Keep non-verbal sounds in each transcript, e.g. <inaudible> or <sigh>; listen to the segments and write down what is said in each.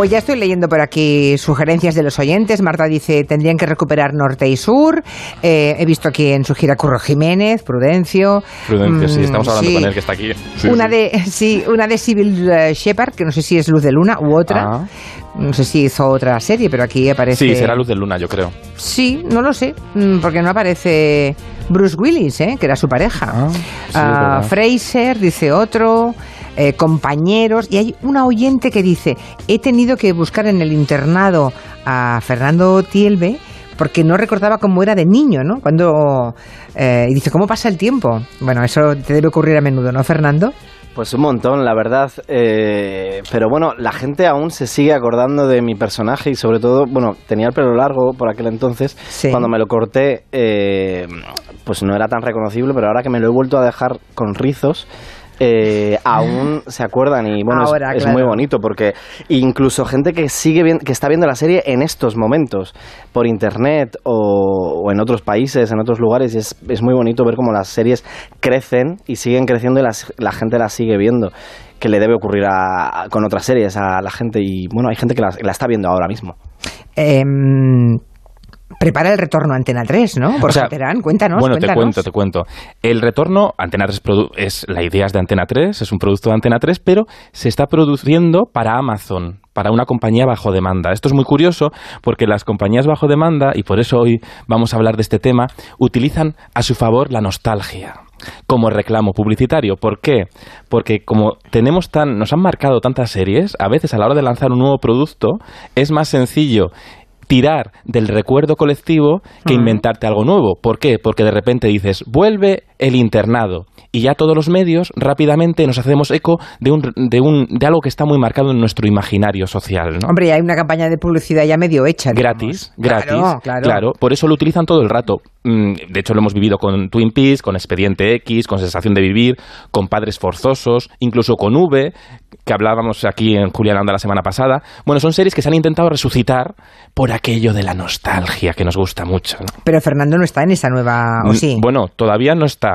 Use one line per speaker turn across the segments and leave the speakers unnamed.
Pues ya estoy leyendo por aquí sugerencias de los oyentes. Marta dice, tendrían que recuperar norte y sur. Eh, he visto aquí en su gira Curro Jiménez, Prudencio.
Prudencio, sí,
Mm,
estamos hablando
sí.
con él que está aquí.
una de sí, una de Civil eh, Shepard, que no sé si es Luz de Luna u otra.
Ah.
No sé si hizo otra serie, pero aquí aparece.
Sí, será Luz de Luna, yo creo.
Sí, no lo sé, mm, porque no aparece Bruce Willis, ¿eh? que era su pareja.
Ah,
Ah. Fraser, dice otro, eh, compañeros. Y hay una oyente que dice, he tenido que buscar en el internado a Fernando Tielbe porque no recordaba cómo era de niño, ¿no? Cuando... eh, y dice, ¿cómo pasa el tiempo? Bueno, eso te debe ocurrir a menudo, ¿no, Fernando?
Pues un montón, la verdad. eh, pero bueno, la gente aún se sigue acordando de mi personaje y sobre todo, bueno, tenía el pelo largo por aquel entonces.
Sí.
Cuando me lo corté, eh, pues no era tan reconocible, pero ahora que me lo he vuelto a dejar con rizos. Eh, aún se acuerdan y bueno es-
Ahora,
es,
claro.
muy bonito porque incluso gente que sigue viendo, que está viendo la serie en estos momentos por internet o, o en otros países en otros lugares y es, es muy bonito ver cómo las series crecen y siguen creciendo y las- la gente las sigue viendo que le debe ocurrir a- a- con otras series a la gente y bueno hay gente que la, la está viendo ahora mismo
Em, prepara el retorno a Antena 3, ¿no? Por
O sea,
cuéntanos,
Bueno, te cuento, te cuento. El retorno, Antena 3 produ- es la idea es de Antena 3, es un producto de Antena 3, pero se está produciendo para Amazon, para una compañía bajo demanda. Esto es muy curioso porque las compañías bajo demanda, y por eso hoy vamos a hablar de este tema, utilizan a su favor la nostalgia como reclamo publicitario. ¿Por qué? Porque como tenemos tan, nos han marcado tantas series, a veces a la hora de lanzar un nuevo producto es más sencillo tirar del recuerdo colectivo que inventarte algo nuevo. ¿Por qué? Porque de repente dices, vuelve el internado. Y ya todos los medios rápidamente nos hacemos eco de, un, de, un, de algo que está muy marcado en nuestro imaginario social. ¿no?
Hombre, hay una campaña de publicidad ya medio hecha. digamos.
Gratis, gratis,
Claro, claro.
Por eso lo utilizan todo el rato. Mm, De hecho, lo hemos vivido con Twin Peaks, con Expediente X, con Sensación de Vivir, con Padres Forzosos, incluso con V, que hablábamos aquí en Julián Anda la semana pasada. Bueno, son series que se han intentado resucitar por aquello de la nostalgia que nos gusta mucho. ¿no?
Pero Fernando no está en esa nueva... ¿O
Mm,
sí?
Bueno, todavía no está.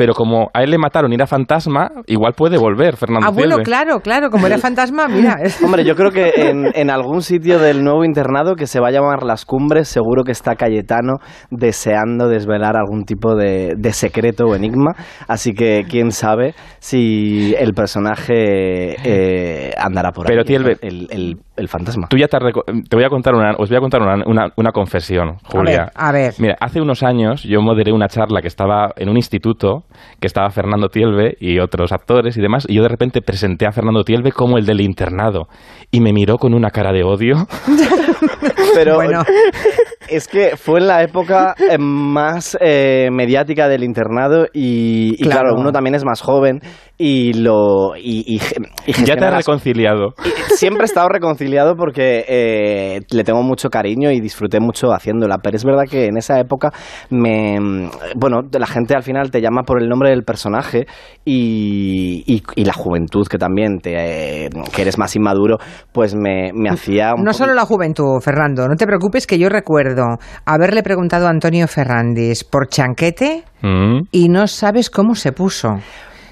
Pero como a él le mataron y era fantasma, igual puede volver, Fernando
ah, bueno, claro, claro. Como era <laughs> fantasma, mira. <laughs>
Hombre, yo creo que en, en algún sitio del nuevo internado que se va a llamar Las Cumbres, seguro que está Cayetano deseando desvelar algún tipo de, de secreto o enigma. Así que quién sabe si el personaje eh, andará por
Pero,
ahí. El, el- el fantasma.
Tú ya te, reco- te voy a contar una, os voy a contar una, una, una confesión, Julia.
A ver, a ver.
Mira, hace unos años yo moderé una charla que estaba en un instituto, que estaba Fernando Tielbe y otros actores y demás, y yo de repente presenté a Fernando Tielbe como el del internado, y me miró con una cara de odio. <laughs>
Pero
Bueno. <laughs>
es que fue en la época eh, más eh, mediática del internado y, y claro.
Claro.
uno también es más joven y lo y, y ge- y
ya te has
las-
reconciliado.
y siempre he estado reconciliado porque eh, le tengo mucho cariño y disfruté mucho haciéndola, pero es verdad que en esa época me bueno, la gente al final te llama por el nombre del personaje y, y- y la juventud que también te, eh, que eres más inmaduro, pues me, me hacía un
No
poco-
solo la juventud, Fernando. No te preocupes que yo recuerdo haberle preguntado a Antonio Ferrandis por chanquete
Mm.
y no sabes cómo se puso.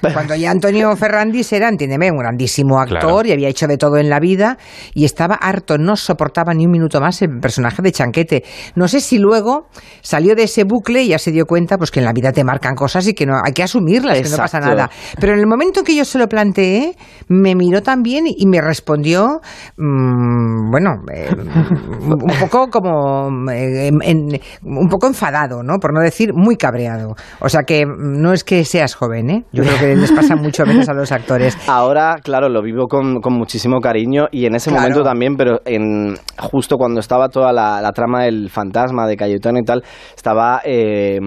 <laughs> Cuando ya Antonio Ferrandis era, entiéndeme, un grandísimo actor
Claro.
y había hecho de todo en la vida y estaba harto, no soportaba ni un minuto más el personaje de Chanquete. No sé si luego salió de ese bucle y ya se dio cuenta pues que en la vida te marcan cosas y que no hay que asumirlas, que no pasa
Exacto.
nada. Pero en el momento en que yo se lo planteé, me miró también y me respondió, mm, bueno, eh, un poco como, eh, en- en- un poco enfadado, ¿no? Por no decir muy cabreado. O sea que mm, no es que seas joven, ¿eh? Yo creo que les pasa mucho a veces a los actores. <laughs>
Ahora, claro, lo vivo con, con muchísimo cariño y en ese
Claro.
momento también, pero en justo cuando estaba toda la, la trama del fantasma de Cayetano y tal, estaba eh,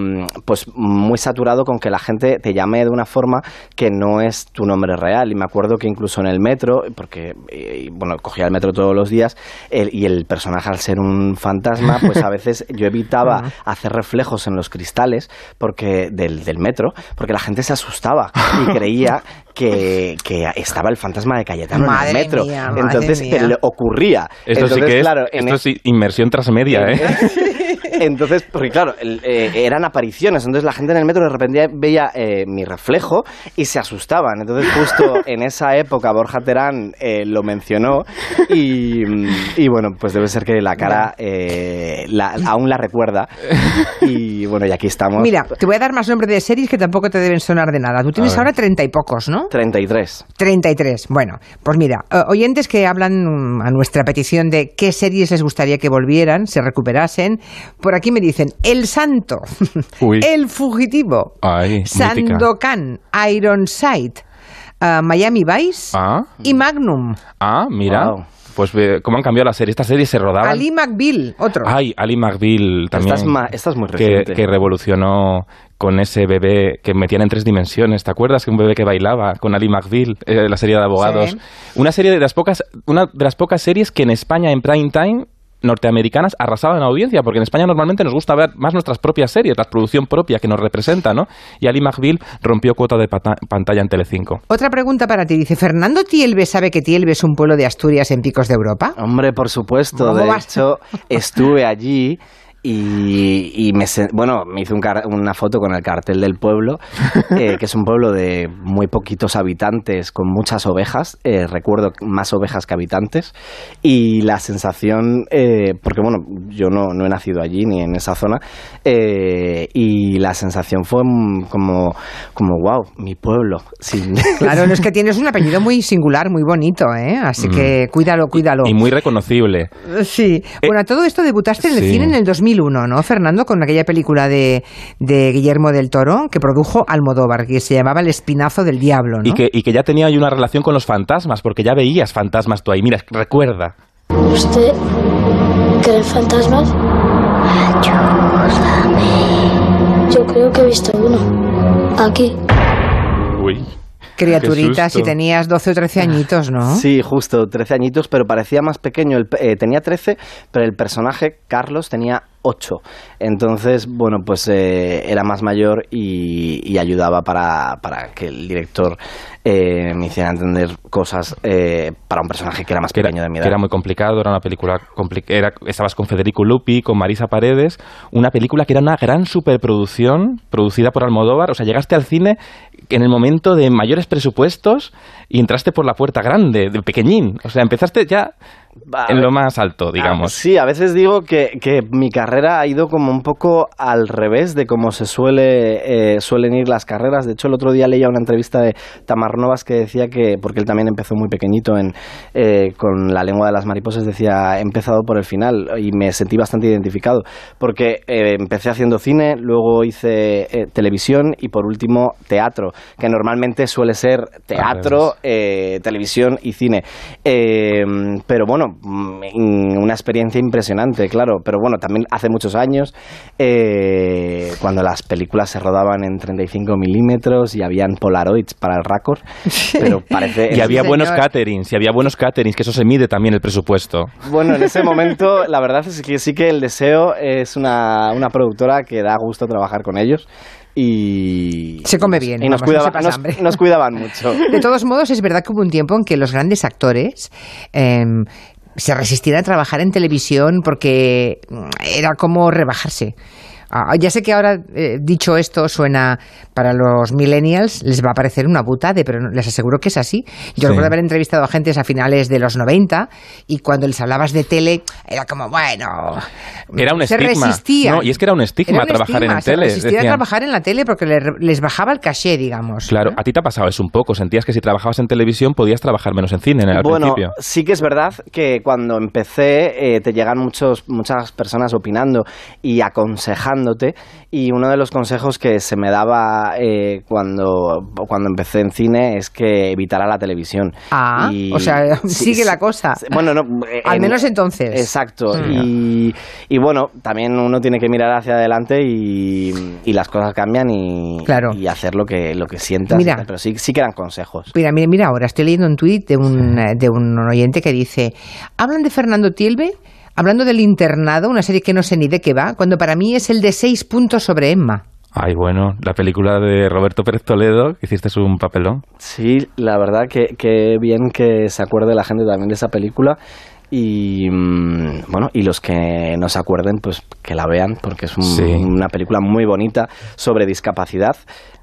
pues muy saturado con que la gente te llame de una forma que no es tu nombre real. Y me acuerdo que incluso en el metro, porque eh, bueno, cogía el metro todos los días, el- y el personaje al ser un fantasma, pues a veces <laughs> yo evitaba hacer reflejos en los cristales porque del, del metro, porque la gente se asustaba y creía que, que estaba el fantasma de Cayetano
Madre
en el metro.
mía, madre
Entonces
mía.
le ocurría.
Esto
Entonces,
sí que es,
claro,
esto
es-
es inmersión transmedia, ¿eh?
Entonces, porque claro, eh, eran apariciones, entonces la gente en el metro de repente veía eh, mi reflejo y se asustaban. Entonces, justo en esa época, Borja Terán eh, lo mencionó y, y, bueno, pues debe ser que la cara aún la recuerda. Y bueno, y aquí estamos.
Mira, te voy a dar más nombres de series que tampoco te deben sonar de nada. Tú tienes ahora treinta y pocos, ¿no?
Treinta y tres.
Treinta y tres. Bueno, pues mira, oyentes que hablan mm, a nuestra petición de qué series les gustaría que volvieran, se recuperasen, por aquí me dicen El Santo, <laughs> El Fugitivo, Sandokan, Ironside, uh, Miami Vice
ah.
y Magnum.
Ah, mira. Pues cómo han cambiado la serie. Esta serie se rodaba.
Ali McBeal, otro.
Ay, Ali McBeal también.
Esta es, muy
reciente. Que, revolucionó con ese bebé que metían en tres dimensiones. ¿Te acuerdas que un bebé que bailaba con Ali McBeal, eh, la serie de abogados? Una serie de las pocas, una de las pocas series que en España en prime time norteamericanas arrasaban en audiencia, porque en España normalmente nos gusta ver más nuestras propias series, la producción propia que nos representa, ¿no? Y Ali McBeal rompió cuota de pantalla en Telecinco.
Otra pregunta para ti, dice, ¿Fernando Tielbe sabe que Tielbe es un pueblo de Asturias en Picos de Europa?
Hombre, por supuesto, de hecho <laughs> estuve allí y, me, bueno, me hice una foto con el cartel del pueblo, <laughs> eh, que es un pueblo de muy poquitos habitantes, con muchas ovejas, eh, recuerdo más ovejas que habitantes, y la sensación, eh, porque bueno, yo no, no, he nacido allí ni en esa zona, y la sensación fue como, como, wow, mi pueblo.
Claro, no es que <laughs> tienes un apellido muy singular, muy bonito, ¿eh? así mm. que cuídalo, cuídalo.
Y, muy reconocible.
Sí, bueno, todo esto debutaste en el cine en el 2000 2001, ¿no, Fernando? Con aquella película de, de Guillermo del Toro que produjo Almodóvar, que se llamaba El Espinazo del Diablo, ¿no?
Y que, y que ya tenía una relación con los fantasmas, porque ya veías fantasmas tú ahí. Mira, recuerda.
¿Usted cree fantasmas? Ayúdame. Yo creo que he visto uno. Aquí.
Uy
criaturita si tenías 12 o 13 añitos, ¿no?
Sí, justo, 13 añitos, pero parecía más pequeño. Eh, tenía 13, pero el personaje, Carlos, tenía 8. Entonces, bueno, pues eh, era más mayor y, ayudaba para, para, que el director eh, me hiciera entender cosas eh, para un personaje que era más pequeño de mi edad.
era muy complicado, era una película complicada. Estabas con Federico Lupi, con Marisa Paredes, una película que era una gran superproducción producida por Almodóvar. O sea, llegaste al cine en el momento de mayores presupuestos y entraste por la puerta grande, de pequeñín. O sea, empezaste ya en lo más alto, ah, digamos.
sí, a veces digo que, que, mi carrera ha ido como un poco al revés de cómo se suele, eh, suelen ir las carreras. De hecho, el otro día leía una entrevista de Tamar Novas que decía que, porque él también empezó muy pequeñito en, eh, con la lengua de las mariposas, decía, he empezado por el final y me sentí bastante identificado, porque eh, empecé haciendo cine, luego hice televisión y por último teatro, que normalmente suele ser teatro, televisión y cine. pero bueno, Mm, una experiencia impresionante, claro. Pero bueno, también hace muchos años, eh, cuando las películas se rodaban en 35 milímetros y habían Polaroids para el récord. Pero parece.
y había buenos caterings, y había buenos caterings, que eso se mide también el presupuesto.
Bueno, en ese <laughs> momento, la verdad es que sí que el deseo es una, una productora que da gusto trabajar con ellos y
se come bien
y nos, nos, cuidaban mucho
de todos modos es verdad que hubo un tiempo en que los grandes actores em, se resistieron a trabajar en televisión porque era como rebajarse Ah, ya sé que ahora, eh, dicho esto, suena para los millennials, les va a parecer una butade, pero les aseguro que es así. Yo recuerdo haber entrevistado a gente a finales de los 90 y cuando les hablabas de tele, era como, bueno.
Era un estigma. No, y es que era un estigma trabajar en la tele.
Se resistía a trabajar en la tele porque les bajaba el caché, digamos.
Claro, a ti te ha pasado eso un poco. Sentías que si trabajabas en televisión podías trabajar menos en cine en el
bueno,
principio.
Sí que es verdad que cuando empecé eh, te llegan muchos, muchas personas opinando y aconsejando y uno de los consejos que se me daba eh, cuando, cuando empecé en cine es que evitara la televisión.
Ah, o sea, <laughs> sigue la cosa.
Bueno, no,
al menos entonces.
Exacto. Y, y, bueno, también uno tiene que mirar hacia adelante y, y las cosas cambian y, y hacer lo que, lo que sientas. Mira, pero sí, sí que eran consejos.
Mira, mira, mira, ahora estoy leyendo un tuit de un, de un oyente que dice, hablan de Fernando Tielbe hablando del internado, una serie que no sé ni de qué va, cuando para mí es el de seis puntos sobre Emma.
Ay, bueno, la película de Roberto Pérez Toledo, que hiciste un papelón.
Sí, la verdad que, que bien que se acuerde la gente también de esa película y mm, bueno, y los que no se acuerden, pues que la vean, porque es un-
Sí.
una película muy bonita sobre discapacidad,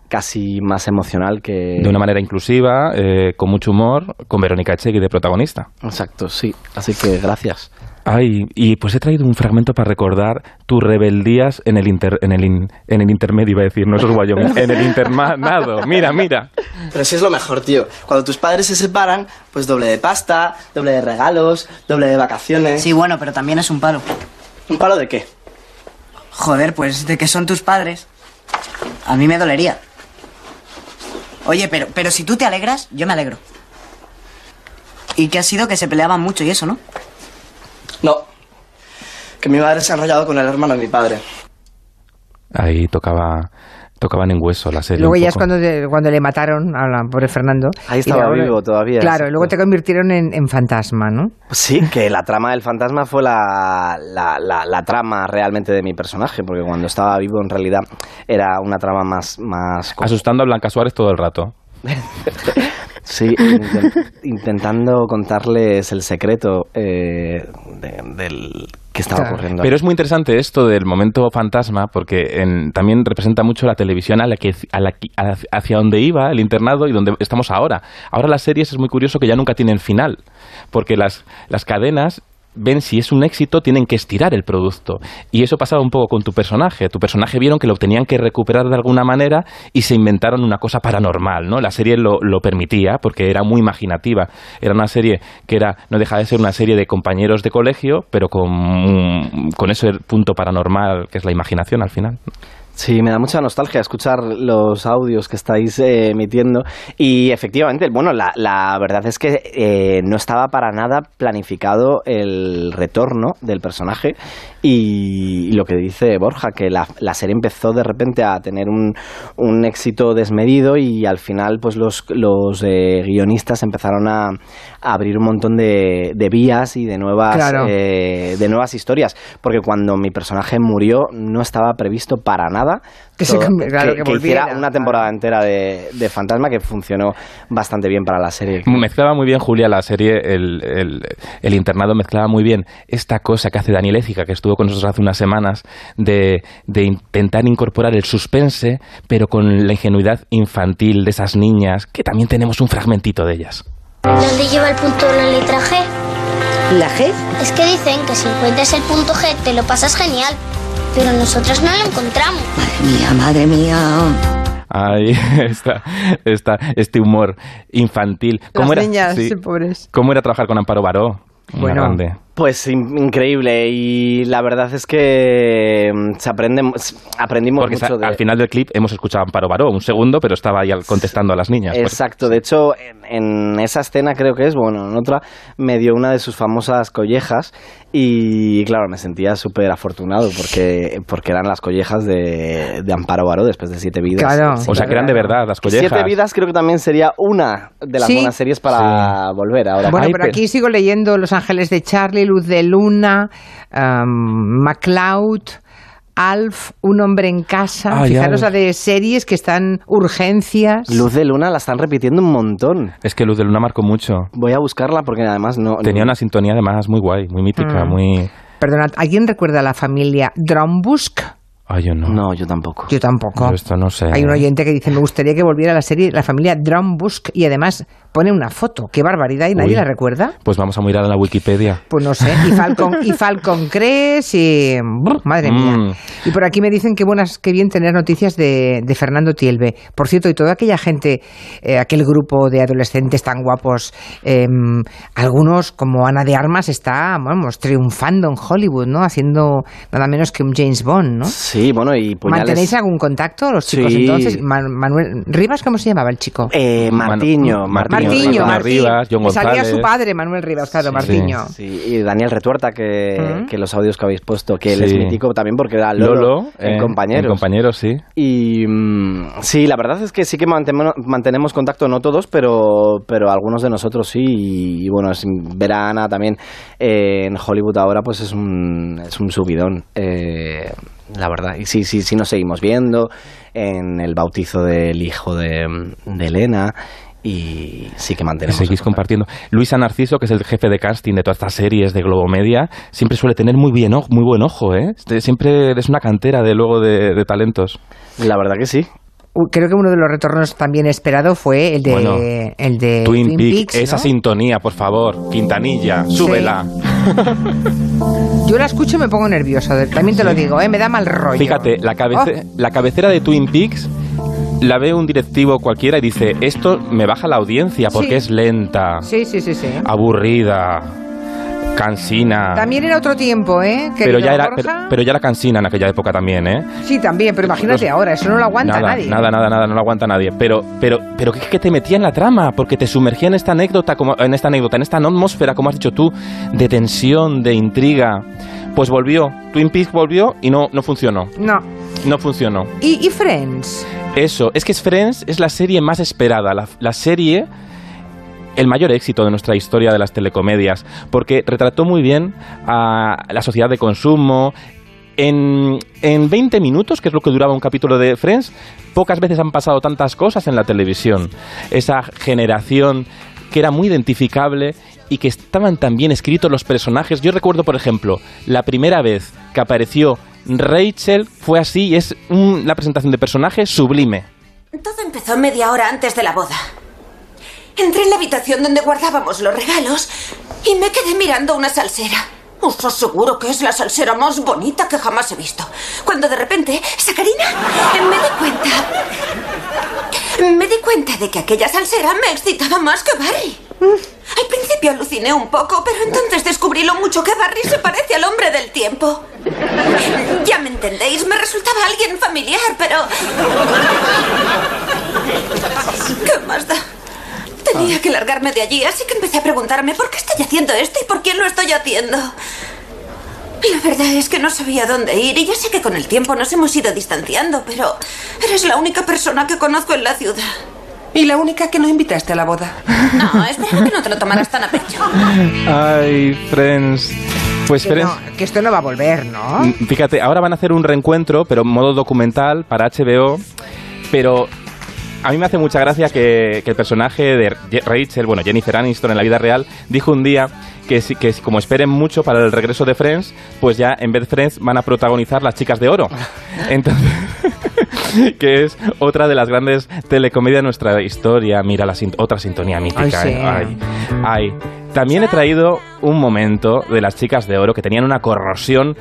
casi más emocional que...
De una manera inclusiva, eh, con mucho humor, con Verónica Echegui de protagonista.
Exacto, sí. Así que gracias.
Ay, y pues he traído un fragmento para recordar tus rebeldías en el, inter- en el, in- en el intermedio, iba a decir, no eso es Wyoming, en el internado. Mira, mira.
Pero si es lo mejor, tío. Cuando tus padres se separan, pues doble de pasta, doble de regalos, doble de vacaciones.
Sí, bueno, pero también es un palo.
¿Un palo de qué?
Joder, pues de que son tus padres. A mí me dolería. Oye, pero, pero si tú te alegras, yo me alegro. Y que ha sido que se peleaban mucho y eso, ¿no?
No. Que mi madre se ha enrollado con el hermano de mi padre.
Ahí tocaba, tocaban en hueso la serie.
Luego ya es cuando, te- cuando le mataron a la pobre Fernando.
Ahí estaba
luego-
vivo todavía,
Claro, y luego te convirtieron en, en fantasma, ¿no?
Sí, que la trama del fantasma fue la, la, la- la trama realmente de mi personaje, porque cuando estaba vivo en realidad era una trama más... más
Asustando a Blanca Suárez todo el rato. <laughs>
Sí, inten- intentando contarles el secreto eh, de- del que estaba
Claro.
ocurriendo.
Pero es muy interesante esto del momento fantasma porque en- también representa mucho la televisión a la que, a la hacia donde iba el internado y donde estamos ahora. Ahora las series es muy curioso que ya nunca tienen final porque las, las cadenas ven si es un éxito, tienen que estirar el producto. Y eso pasaba un poco con tu personaje. Tu personaje vieron que lo tenían que recuperar de alguna manera y se inventaron una cosa paranormal, ¿no? La serie lo, lo permitía porque era muy imaginativa. Era una serie que era, no deja de ser una serie de compañeros de colegio, pero con, con ese punto paranormal que es la imaginación al final.
Sí, me da mucha nostalgia escuchar los audios que estáis eh, emitiendo. Y efectivamente, bueno, la, la verdad es que eh, no estaba para nada planificado el retorno del personaje. Y, lo que dice Borja, que la, la serie empezó de repente a tener un, un éxito desmedido y al final pues los, los eh, guionistas empezaron a, a abrir un montón de, de vías y de nuevas,
Claro.
de nuevas historias, porque cuando mi personaje murió no estaba previsto para nada
Que se cambi- claro, que
hiciera
volviera,
una temporada entera de, de Fantasma que funcionó bastante bien para la serie.
Mezclaba muy bien Julia la serie, el, el- el internado mezclaba muy bien esta cosa que hace Daniel Écija, que estuvo con nosotros hace unas semanas, de, de intentar incorporar el suspense, pero con la ingenuidad infantil de esas niñas, que también tenemos un fragmentito de ellas.
¿Dónde lleva el punto la letra G?
¿La G?
Es que dicen que si encuentras el punto G te lo pasas genial. Pero nosotras no lo encontramos.
Madre mía, madre mía.
Ahí <laughs> está, está este humor infantil.
Las
era,
niñas,
sí,
sí, pobres.
¿Cómo era trabajar con Amparo Baró? Una
Bueno.
grande.
Pues in- increíble y la verdad es que mm, se aprende, aprendimos
Porque
mucho de...
al final del clip hemos escuchado a Amparo Baró, un segundo, pero estaba ahí contestando a las niñas. Pues,
Exacto, de hecho en, en esa escena creo que es, bueno, en otra me dio una de sus famosas collejas y claro, me sentía súper afortunado porque, porque eran las collejas de, de Amparo Baró después de Siete Vidas.
Claro.
o sea, que eran de verdad las collejas.
Siete Vidas creo que también sería una de las
Sí.
buenas series para volver ahora.
Bueno,
Ay,
pero
pero-
aquí sigo leyendo Los Ángeles de Charlie, Luz de Luna, um, MacLeod, Alf, Un hombre en casa.
Ay,
Fijaros la de series que están urgencias.
Luz de Luna la están repitiendo un montón.
Es que Luz de Luna marcó mucho.
Voy a buscarla porque además no...
Tenía una sintonía además muy guay, muy mítica,
Mm.
muy...
Perdonad, ¿alguien recuerda a la familia Drombusk?
Ay, yo no.
No, yo tampoco.
Yo tampoco.
Yo esto no sé.
Hay un oyente que dice, me gustaría que volviera la serie La familia Drombusk y además pone una foto. Qué barbaridad y nadie
Uy.
la recuerda.
Pues vamos a mirar en la Wikipedia.
Pues no sé, y Falcon, y Falcon Crest y... brr, madre mía.
Mm.
Y por aquí me dicen que buenas, que bien tener noticias de, de Fernando Tielbe. Por cierto, y toda aquella gente, eh, aquel grupo de adolescentes tan guapos, eh, algunos como Ana de Armas está, vamos, triunfando en Hollywood, ¿no? Haciendo nada menos que un James Bond, ¿no?
Sí, bueno, y puñales...
¿Mantenéis algún contacto los chicos
Sí.
entonces? Man- Manuel Rivas, ¿cómo se llamaba el chico?
Eh, Martiño. Martiño,
Martín.
Rivas, John
Me Salía
González.
su padre, Manuel Rivas, claro,
Sí,
Martiño.
Sí, y Daniel Retuerta, que,
Mm.
que los audios que habéis puesto, que él es mítico también porque era Lolo,
Lolo,
en
eh,
compañeros.
en compañeros, sí.
Y mm, sí, la verdad es que sí que mantenemos, mantenemos contacto, no todos, pero, pero algunos de nosotros sí. Y, y bueno, es- ver a Ana también eh, en Hollywood ahora, pues es un, es un subidón, eh, la verdad. Y sí, sí, sí nos seguimos viendo en el bautizo del hijo de, de Elena. Y sí que mantenemos.
Seguís compartiendo. Luisa Narciso, que es el jefe de casting de todas estas series de Globomedia, siempre suele tener muy, bien, muy buen ojo, ¿eh? Este- Siempre es una cantera de luego de, de talentos.
La verdad que sí.
Creo que uno de los retornos también esperado fue el de,
Bueno,
el de
Twin, Peaks,
Peaks,
esa sintonía, por favor. Quintanilla, súbela. <laughs>
Yo la escucho y me pongo nervioso, también te lo digo, ¿eh? me da mal rollo.
Fíjate, la, cabece- la cabecera de Twin Peaks la ve un directivo cualquiera y dice, esto me baja la audiencia porque
Sí.
es lenta,
Sí, sí, sí, sí.
aburrida, cansina.
También era otro tiempo, ¿eh?
pero ya, era, pero, pero ya era cansina en aquella época también, ¿eh?
Sí, también, pero imagínate
Los-
ahora, eso no lo aguanta
nada,
nadie.
Nada, nada, nada, no lo aguanta nadie. Pero, pero, pero es que te metía en la trama, porque te sumergía en esta anécdota, como, en esta anécdota, en esta atmósfera, como has dicho tú, de tensión, de intriga. Pues volvió, Twin Peaks volvió y no, no funcionó.
No.
No funcionó.
¿Y, y Friends?
Eso, es que Friends es la serie más esperada, la, la serie, el mayor éxito de nuestra historia de las telecomedias, porque retrató muy bien a la sociedad de consumo. En, en 20 minutos, que es lo que duraba un capítulo de Friends, pocas veces han pasado tantas cosas en la televisión. Esa generación que era muy identificable y que estaban tan bien escritos los personajes. Yo recuerdo, por ejemplo, la primera vez que apareció Rachel fue así y es un- la presentación de personaje sublime.
Todo empezó media hora antes de la boda. Entré en la habitación donde guardábamos los regalos y me quedé mirando una salsera. Os aseguro que es la salsera más bonita que jamás he visto. Cuando de repente, Sacarina, me di cuenta. Me di cuenta de que aquella salsera me excitaba más que Barry. Al principio aluciné un poco, pero entonces descubrí lo mucho que Barry se parece al hombre del tiempo. Ya me entendéis, me resultaba alguien familiar, pero... ¿Qué más da? Tenía que largarme de allí, así que empecé a preguntarme por qué estoy haciendo esto y por quién lo estoy haciendo. La verdad es que no sabía dónde ir y ya sé que con el tiempo nos hemos ido distanciando, pero eres la única persona que conozco en la ciudad.
Y la única que no invitaste a la boda.
No, esperaba que no te lo tomaras tan a pecho.
Ay, Friends. Pues
Que,
Friends,
no, que esto no va a volver, ¿no?
Mm, Fíjate, ahora van a hacer un reencuentro, pero en modo documental para HBO. Pero a mí me hace mucha gracia que, que el personaje de Rachel, bueno, Jennifer Aniston en la vida real, dijo un día que, si- que si- como esperen mucho para el regreso de Friends, pues ya en vez de Friends van a protagonizar las chicas de oro. <laughs> Entonces. <laughs> que es otra de las grandes telecomedias de nuestra historia. Mira, la sin- otra sintonía mítica.
Ay, sí.
¿eh? Ay, ay. También he traído un momento de las chicas de oro que tenían una corrosión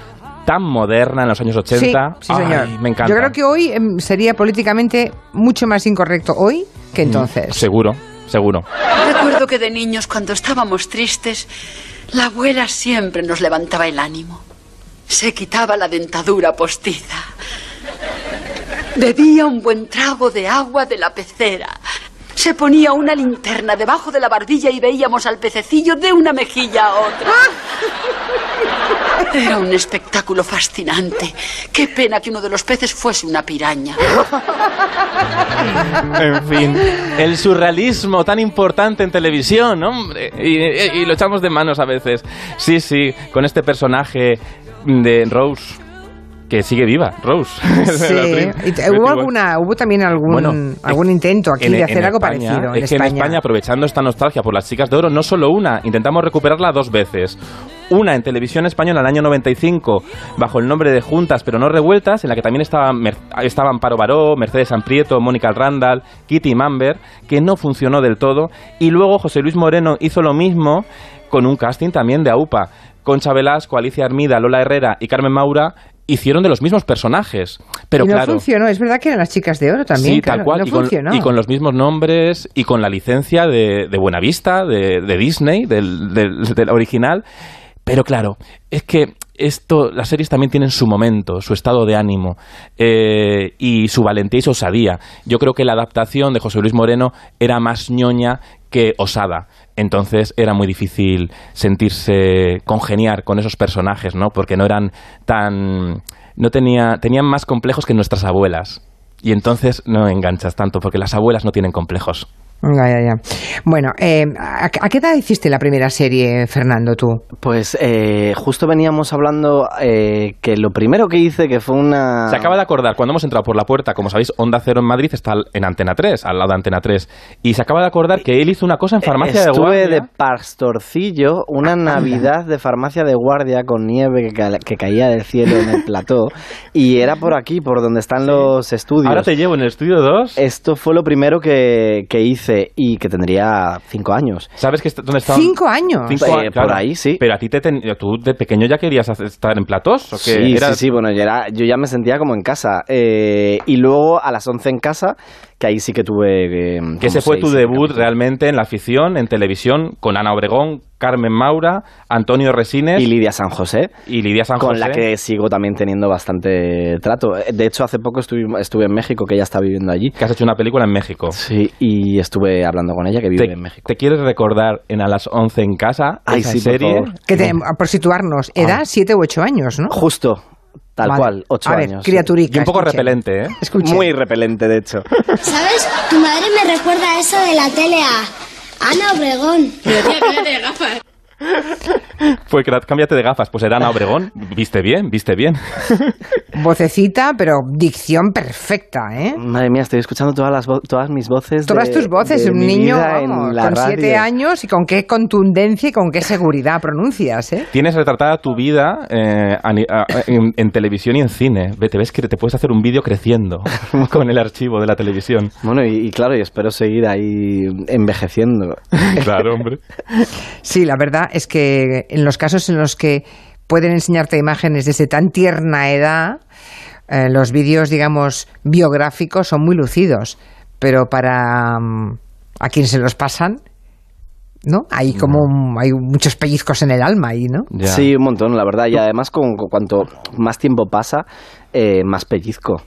tan moderna en los años 80.
Sí, sí, señor.
Ay, me encanta.
Yo creo que hoy em, sería políticamente mucho más incorrecto hoy que entonces.
Seguro, seguro.
Recuerdo que de niños, cuando estábamos tristes, la abuela siempre nos levantaba el ánimo. Se quitaba la dentadura postiza. Bebía un buen trago de agua de la pecera. Se ponía una linterna debajo de la barbilla y veíamos al pececillo de una mejilla a otra. Era un espectáculo fascinante. Qué pena que uno de los peces fuese una piraña. <laughs>
En fin, el surrealismo tan importante en televisión, hombre. Y, y- y lo echamos de manos a veces. Sí, sí, con este personaje de Rose. Que sigue viva, Rose. <laughs>
Sí. Hubo alguna, hubo también algún,
Bueno,
algún intento aquí
en-
de hacer
en
algo
España,
parecido en
es que
España.
en España, aprovechando esta nostalgia por las chicas de oro, no solo una, intentamos recuperarla dos veces. Una en televisión española en el año 95, bajo el nombre de Juntas pero no revueltas, en la que también estaban, estaban Amparo Baró, Mercedes Amprieto, Mónica Randall, Kitty Mamber, que no funcionó del todo. Y luego José Luis Moreno hizo lo mismo con un casting también de AUPA. Concha Velasco, Alicia Armida, Lola Herrera y Carmen Maura hicieron de los mismos personajes. Pero
y no
claro,
funcionó, es verdad que eran las chicas de oro también.
Sí,
claro,
tal cual.
No
y, con,
funcionó.
y con los mismos nombres y con la licencia de, de Buenavista, de, de Disney, del, del- del original. Pero claro, es que esto, las series también tienen su momento, su estado de ánimo eh, y su valentía y su osadía. Yo creo que la adaptación de José Luis Moreno era más ñoña que osada. Entonces era muy difícil sentirse congeniar con esos personajes, ¿no? Porque no eran tan no tenía tenían más complejos que nuestras abuelas. Y entonces no enganchas tanto porque las abuelas no tienen complejos.
Ya, ya, ya. Bueno, eh, ¿a, a qué edad hiciste la primera serie, Fernando, tú?
Pues eh, justo veníamos hablando eh, que lo primero que hice, que fue una...
Se acaba de acordar, cuando hemos entrado por la puerta, como sabéis, Onda Cero en Madrid está en Antena 3, al lado de Antena 3. Y se acaba de acordar que él hizo una cosa en farmacia de
Estuve
guardia.
de pastorcillo una Navidad de farmacia de guardia con nieve que, ca- que caía del cielo en el plató y era por aquí, por donde están los estudios.
Ahora te llevo en el estudio 2.
Esto fue lo primero que, que hice y que tendría cinco años.
¿Sabes que est- dónde está?
¿Cinco años?
Cinco
Eh,
años,
por ahí, sí.
Pero a ti te ten- tú de pequeño ya querías estar en platós. ¿o qué?
Sí,
Era-
sí, sí, bueno, yo, era, yo ya me sentía como en casa. Eh, y luego a las 11 en casa, que ahí sí que tuve... eh,
Que ese fue tu debut realmente en la afición, en televisión, con Ana Obregón, Carmen Maura, Antonio Resines
Y Lidia San José.
y Lidia San
con
José.
la que sigo también teniendo bastante trato. Eh, De hecho, hace poco estuve, estuve en México, que ella está viviendo allí.
que has hecho una película en México.
Sí, y estuve hablando con ella, que vive
¿Te,
en México.
te quieres recordar en A las 11 en casa?
Ay,
esa
sí, por favor.
Que te- por situarnos, edad
Ah.
siete u ocho años, ¿no?
Justo, tal
Vale.
cual, ocho
A ver,
años. sí.
criaturica.
Y un poco
escuchen.
repelente, ¿eh?
Escuchen.
Muy repelente, de hecho. <laughs>
¿Sabes? Tu madre me recuerda a eso de la tele a Ana Obregón. <laughs>
Fue que cámbiate de gafas. Pues era Ana Obregón. Viste bien, viste bien. <laughs>
Vocecita, pero dicción perfecta, ¿eh?
Madre mía, estoy escuchando todas, las vo- todas mis voces.
Todas
de-
tus voces,
de
un
mi
niño
vida en
vamos,
la
con siete años y con qué contundencia y con qué seguridad pronuncias, ¿eh?
Tienes retratada tu vida eh, en, en televisión y en cine. Te ves que te puedes hacer un vídeo creciendo <laughs> con el archivo de la televisión.
Bueno, y, y claro, y espero seguir ahí envejeciendo.
Claro, hombre.
Sí, la verdad es que en los casos en los que pueden enseñarte imágenes desde tan tierna edad, eh, los vídeos, digamos, biográficos son muy lucidos, pero para mm, a quienes se los pasan, ¿no? Hay como un- hay muchos pellizcos en el alma ahí, ¿no?
Ya.
Sí, un montón, la verdad. Y además, con, con cuanto más tiempo pasa, eh, más pellizco.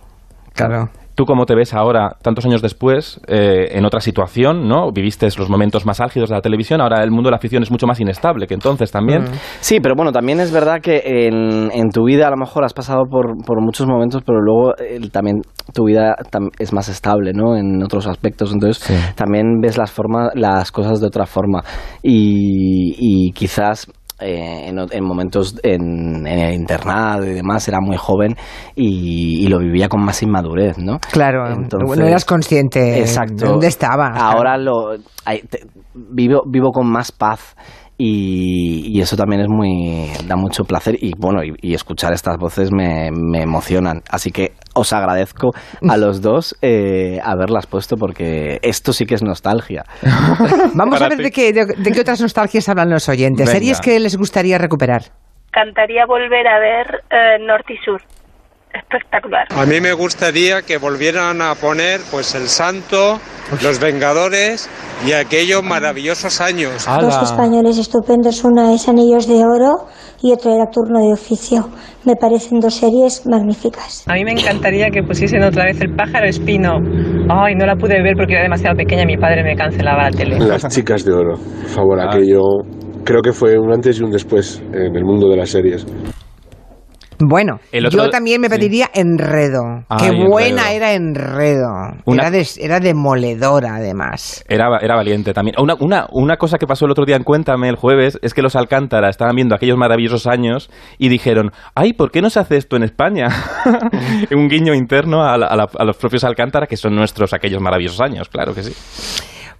Claro.
Tú cómo te ves ahora, tantos años después, eh, en otra situación, ¿no? Viviste los momentos más álgidos de la televisión, ahora el mundo de la afición es mucho más inestable que entonces también.
Sí, pero bueno, también es verdad que en, en tu vida a lo mejor has pasado por, por muchos momentos, pero luego eh, también tu vida tam- es más estable, ¿no? En otros aspectos, entonces
Sí.
también ves las formas, las cosas de otra forma y, y quizás eh, en, en momentos en, en el internado y demás era muy joven y, y lo vivía con más inmadurez, ¿no?
Claro,
Entonces-
no eras consciente
Exacto.
de dónde estabas.
Ahora lo ay, te- vivo vivo con más paz y, y eso también es muy da mucho placer y bueno y, y escuchar estas voces me, me emocionan así que os agradezco a los <laughs> dos eh, haberlas puesto porque esto sí que es nostalgia <laughs>
Vamos
Para
a ver de qué, de, de qué otras nostalgias hablan los oyentes.
Venga.
Series que les gustaría recuperar.
encantaría volver a ver eh, Norte y Sur. Espectacular.
A mí me gustaría que volvieran a poner pues el Santo, los Vengadores y aquellos maravillosos años.
¡Hala!
españoles estupendos, una es Anillos de Oro y otra era Turno de Oficio. Me parecen dos series magníficas.
A mí me encantaría que pusiesen otra vez el pájaro espino. Ay, no la pude ver porque era demasiado pequeña, mi padre me cancelaba la tele.
Las chicas de oro. Por favor,
Ah.
aquello creo que fue un antes y un después en el mundo de las series.
Bueno,
El otro-
yo también me
sí.
pediría Enredo.
Ay,
Qué
Enredo.
buena era Enredo.
Una-
Era, des- era demoledora, además.
Era, era valiente también. Una, una, una cosa que pasó el otro día en Cuéntame, el jueves, es que los Alcántara estaban viendo aquellos maravillosos años y dijeron, ay, ¿por qué no se hace esto en España? <laughs> <laughs> Un guiño interno a, la- a la- a los propios Alcántara, que son nuestros aquellos maravillosos años, claro que sí.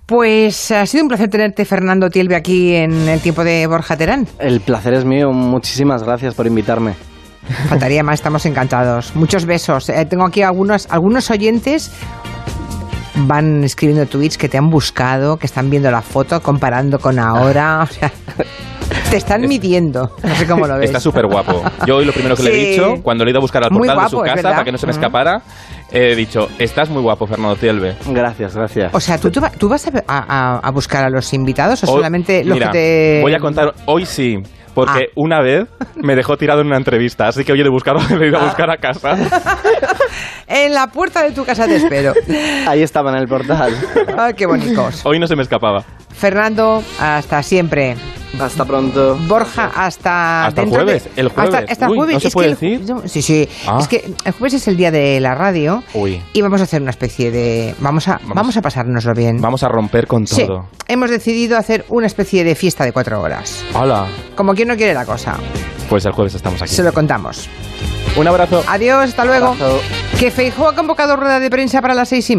Pues ha sido un placer tenerte, Fernando Tielbe, aquí en el tiempo de Borja Terán.
el placer es mío muchísimas gracias por invitarme <laughs>
Faltaría más, estamos encantados. Muchos besos. Eh, tengo aquí algunos, algunos oyentes van escribiendo tweets que te han buscado, que están viendo la foto, comparando con ahora. <laughs> O sea, te están midiendo. No sé cómo lo <laughs> ves.
Está súper guapo. Yo hoy lo primero que le he dicho, cuando le he ido a buscar al portal de
guapo,
su
es
casa
verdad.
para que no se me
Ujú.
escapara, he dicho, estás muy guapo, Fernando Tielbe.
gracias gracias
O sea, ¿tú, tú, va- tú vas a, a- a buscar a los invitados o
Hoy-
solamente los
mira,
que te...
Voy a contar, hoy sí. Porque
Ah.
una vez me dejó tirado en una entrevista, así que hoy he de buscarlo, <laughs> he ido a buscar a casa. <laughs>
En la puerta de tu casa te espero. <laughs>
ahí estaba en el portal
Ay, qué bonitos.
Hoy no se me escapaba.
Fernando, hasta siempre.
Hasta pronto.
Borja, hasta,
Hasta el
de-
jueves, el jueves.
Hasta, hasta
Uy,
jueves.
¿no se
Es
puede
el
decir?
Sí, sí.
Ah.
Es que el jueves es el día de la radio
Uy,
y vamos a hacer una especie de... Vamos a, vamos, a pasárnoslo bien.
vamos a romper con
Sí,
todo.
hemos decidido hacer una especie de fiesta de cuatro horas.
Hola.
Como quien no quiere la cosa.
Pues el jueves estamos aquí.
Se lo contamos.
Un abrazo.
Adiós, hasta luego. Que Feijóo ha convocado rueda de prensa para las seis y